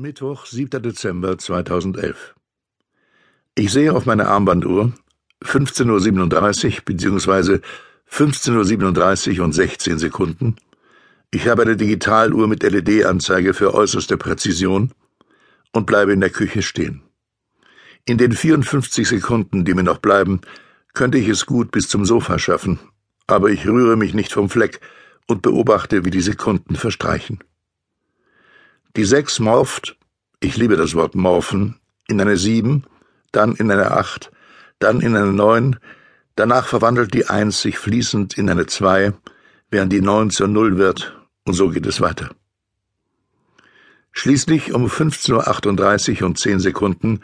Mittwoch, 7. Dezember 2011. Ich sehe auf meine Armbanduhr 15.37 Uhr bzw. 15.37 Uhr und 16 Sekunden. Ich habe eine Digitaluhr mit LED-Anzeige für äußerste Präzision und bleibe in der Küche stehen. In den 54 Sekunden, die mir noch bleiben, könnte ich es gut bis zum Sofa schaffen, aber ich rühre mich nicht vom Fleck und beobachte, wie die Sekunden verstreichen. Die sechs morpht, ich liebe das Wort morphen, in eine sieben, dann in eine acht, dann in eine neun, danach verwandelt die eins sich fließend in eine zwei, während die neun zur null wird, und so geht es weiter. Schließlich um 15.38 Uhr und zehn Sekunden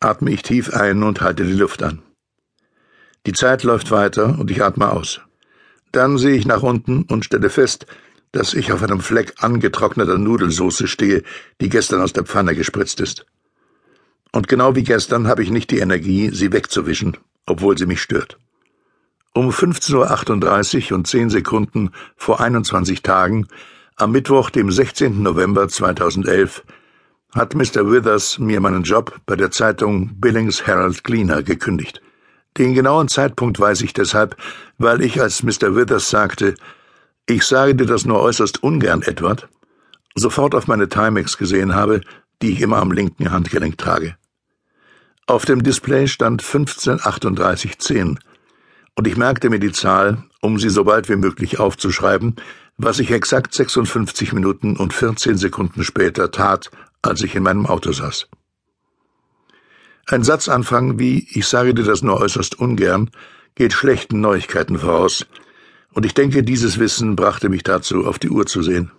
atme ich tief ein und halte die Luft an. Die Zeit läuft weiter und ich atme aus. Dann sehe ich nach unten und stelle fest, dass ich auf einem Fleck angetrockneter Nudelsauce stehe, die gestern aus der Pfanne gespritzt ist. Und genau wie gestern habe ich nicht die Energie, sie wegzuwischen, obwohl sie mich stört. Um 15.38 Uhr und 10 Sekunden vor 21 Tagen, am Mittwoch, dem 16. November 2011, hat Mr. Withers mir meinen Job bei der Zeitung Billings Herald Gleaner gekündigt. Den genauen Zeitpunkt weiß ich deshalb, weil ich, als Mr. Withers sagte, ich sage dir das nur äußerst ungern, Edward, sofort auf meine Timex gesehen habe, die ich immer am linken Handgelenk trage. Auf dem Display stand 153810 und ich merkte mir die Zahl, um sie so bald wie möglich aufzuschreiben, was ich exakt 56 Minuten und 14 Sekunden später tat, als ich in meinem Auto saß. Ein Satzanfang wie Ich sage dir das nur äußerst ungern geht schlechten Neuigkeiten voraus, und ich denke, dieses Wissen brachte mich dazu, auf die Uhr zu sehen.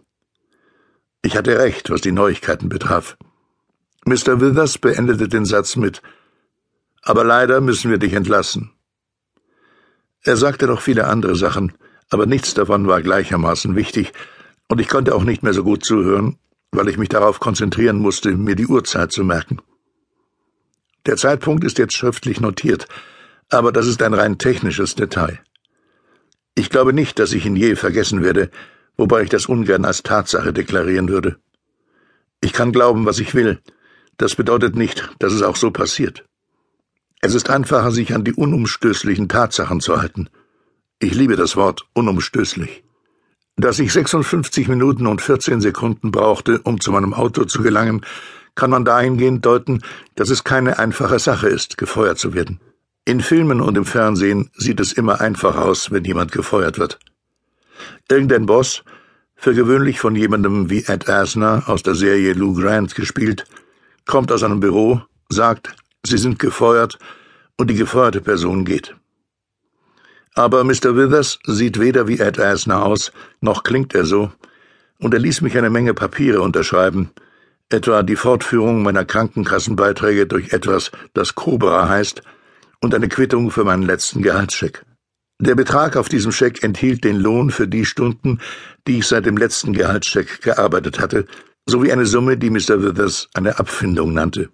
Ich hatte recht, was die Neuigkeiten betraf. Mr. Withers beendete den Satz mit Aber leider müssen wir dich entlassen. Er sagte noch viele andere Sachen, aber nichts davon war gleichermaßen wichtig, und ich konnte auch nicht mehr so gut zuhören, weil ich mich darauf konzentrieren musste, mir die Uhrzeit zu merken. Der Zeitpunkt ist jetzt schriftlich notiert, aber das ist ein rein technisches Detail. Ich glaube nicht, dass ich ihn je vergessen werde, wobei ich das ungern als Tatsache deklarieren würde. Ich kann glauben, was ich will. Das bedeutet nicht, dass es auch so passiert. Es ist einfacher, sich an die unumstößlichen Tatsachen zu halten. Ich liebe das Wort unumstößlich. Dass ich 56 Minuten und 14 Sekunden brauchte, um zu meinem Auto zu gelangen, kann man dahingehend deuten, dass es keine einfache Sache ist, gefeuert zu werden. In Filmen und im Fernsehen sieht es immer einfach aus, wenn jemand gefeuert wird. Irgendein Boss, für gewöhnlich von jemandem wie Ed Asner aus der Serie Lou Grant gespielt, kommt aus einem Büro, sagt, sie sind gefeuert und die gefeuerte Person geht. Aber Mr. Withers sieht weder wie Ed Asner aus, noch klingt er so, und er ließ mich eine Menge Papiere unterschreiben, etwa die Fortführung meiner Krankenkassenbeiträge durch etwas, das Cobra heißt, und eine Quittung für meinen letzten Gehaltscheck. Der Betrag auf diesem Scheck enthielt den Lohn für die Stunden, die ich seit dem letzten Gehaltscheck gearbeitet hatte, sowie eine Summe, die Mr. Withers eine Abfindung nannte.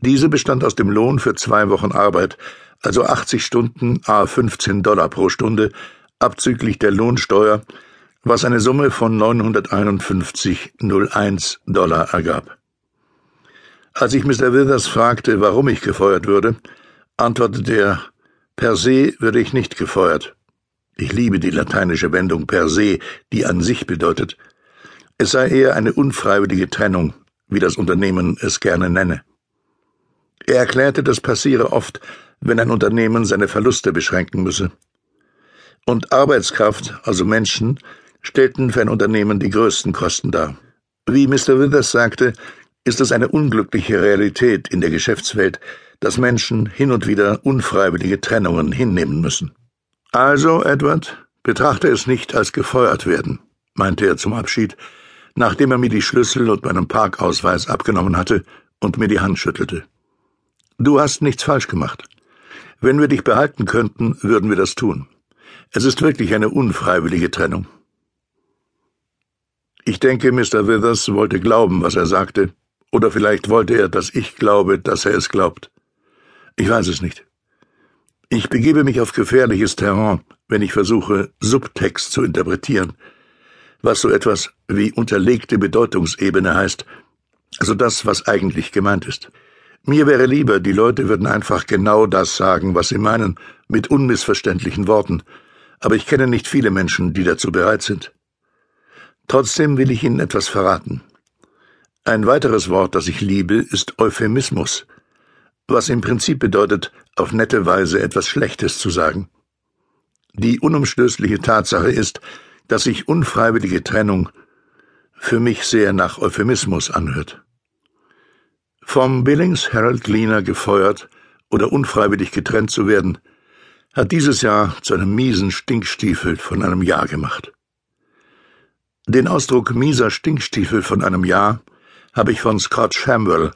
Diese bestand aus dem Lohn für zwei Wochen Arbeit, also 80 Stunden a 15 Dollar pro Stunde, abzüglich der Lohnsteuer, was eine Summe von 951,01 Dollar ergab. Als ich Mr. Withers fragte, warum ich gefeuert würde, antwortete er, per se würde ich nicht gefeuert. Ich liebe die lateinische Wendung per se, die an sich bedeutet. Es sei eher eine unfreiwillige Trennung, wie das Unternehmen es gerne nenne. Er erklärte, das passiere oft, wenn ein Unternehmen seine Verluste beschränken müsse. Und Arbeitskraft, also Menschen, stellten für ein Unternehmen die größten Kosten dar. Wie Mr. Withers sagte, ist es eine unglückliche Realität in der Geschäftswelt, dass Menschen hin und wieder unfreiwillige Trennungen hinnehmen müssen. Also, Edward, betrachte es nicht als gefeuert werden, meinte er zum Abschied, nachdem er mir die Schlüssel und meinen Parkausweis abgenommen hatte und mir die Hand schüttelte. Du hast nichts falsch gemacht. Wenn wir dich behalten könnten, würden wir das tun. Es ist wirklich eine unfreiwillige Trennung. Ich denke, Mr. Withers wollte glauben, was er sagte, oder vielleicht wollte er, dass ich glaube, dass er es glaubt. Ich weiß es nicht. Ich begebe mich auf gefährliches Terrain, wenn ich versuche, Subtext zu interpretieren, was so etwas wie unterlegte Bedeutungsebene heißt, Also das, was eigentlich gemeint ist. Mir wäre lieber, die Leute würden einfach genau das sagen, was sie meinen, mit unmissverständlichen Worten, aber ich kenne nicht viele Menschen, die dazu bereit sind. Trotzdem will ich Ihnen etwas verraten. Ein weiteres Wort, das ich liebe, ist Euphemismus, was im Prinzip bedeutet, auf nette Weise etwas Schlechtes zu sagen. Die unumstößliche Tatsache ist, dass sich unfreiwillige Trennung für mich sehr nach Euphemismus anhört. Vom Billings Harold Gleaner gefeuert oder unfreiwillig getrennt zu werden, hat dieses Jahr zu einem miesen Stinkstiefel von einem Jahr gemacht. Den Ausdruck mieser Stinkstiefel von einem Jahr habe ich von Scott Shamwell,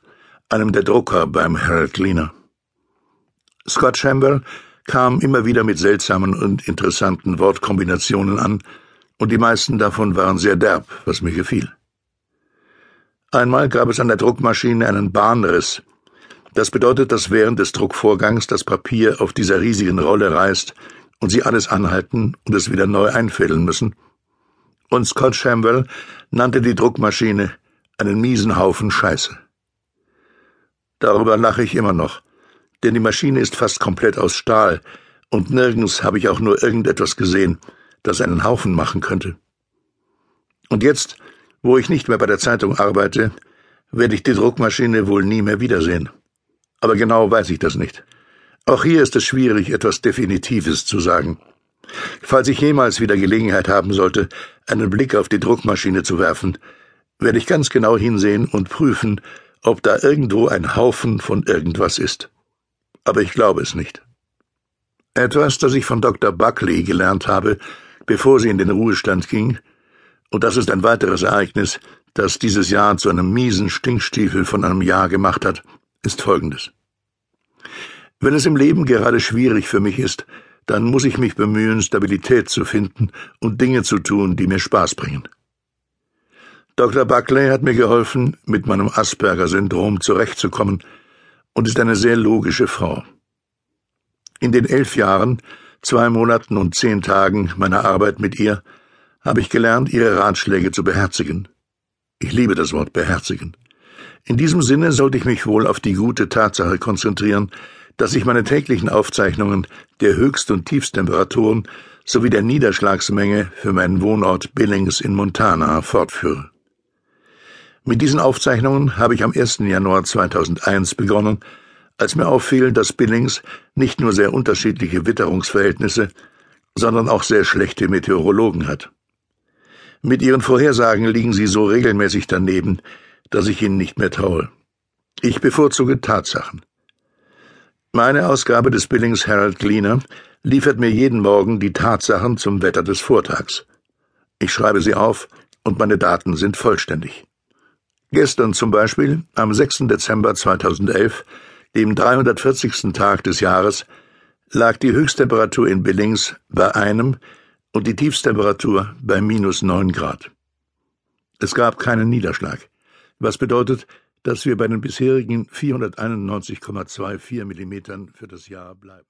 einem der Drucker beim Herald Gleaner. Scott Shamwell kam immer wieder mit seltsamen und interessanten Wortkombinationen an, und die meisten davon waren sehr derb, was mir gefiel. Einmal gab es an der Druckmaschine einen Bahnriss. Das bedeutet, dass während des Druckvorgangs das Papier auf dieser riesigen Rolle reißt und sie alles anhalten und es wieder neu einfädeln müssen. Und Scott Shamwell nannte die Druckmaschine einen miesen Haufen Scheiße. Darüber lache ich immer noch, denn die Maschine ist fast komplett aus Stahl, und nirgends habe ich auch nur irgendetwas gesehen, das einen Haufen machen könnte. Und jetzt, wo ich nicht mehr bei der Zeitung arbeite, werde ich die Druckmaschine wohl nie mehr wiedersehen. Aber genau weiß ich das nicht. Auch hier ist es schwierig, etwas Definitives zu sagen. Falls ich jemals wieder Gelegenheit haben sollte, einen Blick auf die Druckmaschine zu werfen, werde ich ganz genau hinsehen und prüfen, ob da irgendwo ein Haufen von irgendwas ist. Aber ich glaube es nicht. Etwas, das ich von Dr. Buckley gelernt habe, bevor sie in den Ruhestand ging, und das ist ein weiteres Ereignis, das dieses Jahr zu einem miesen Stinkstiefel von einem Jahr gemacht hat, ist folgendes. Wenn es im Leben gerade schwierig für mich ist, dann muss ich mich bemühen, Stabilität zu finden und Dinge zu tun, die mir Spaß bringen. Dr. Buckley hat mir geholfen, mit meinem Asperger-Syndrom zurechtzukommen und ist eine sehr logische Frau. In den elf Jahren, zwei Monaten und zehn Tagen meiner Arbeit mit ihr habe ich gelernt, ihre Ratschläge zu beherzigen. Ich liebe das Wort beherzigen. In diesem Sinne sollte ich mich wohl auf die gute Tatsache konzentrieren, dass ich meine täglichen Aufzeichnungen der Höchst- und Tiefstemperaturen sowie der Niederschlagsmenge für meinen Wohnort Billings in Montana fortführe. Mit diesen Aufzeichnungen habe ich am 1. Januar 2001 begonnen, als mir auffiel, dass Billings nicht nur sehr unterschiedliche Witterungsverhältnisse, sondern auch sehr schlechte Meteorologen hat. Mit ihren Vorhersagen liegen sie so regelmäßig daneben, dass ich ihnen nicht mehr traue. Ich bevorzuge Tatsachen. Meine Ausgabe des Billings Herald Gleaner liefert mir jeden Morgen die Tatsachen zum Wetter des Vortags. Ich schreibe sie auf und meine Daten sind vollständig. Gestern zum Beispiel, am 6. Dezember 2011, dem 340. Tag des Jahres, lag die Höchsttemperatur in Billings bei einem und die Tiefstemperatur bei minus neun Grad. Es gab keinen Niederschlag, was bedeutet, dass wir bei den bisherigen 491,24 Millimetern für das Jahr bleiben.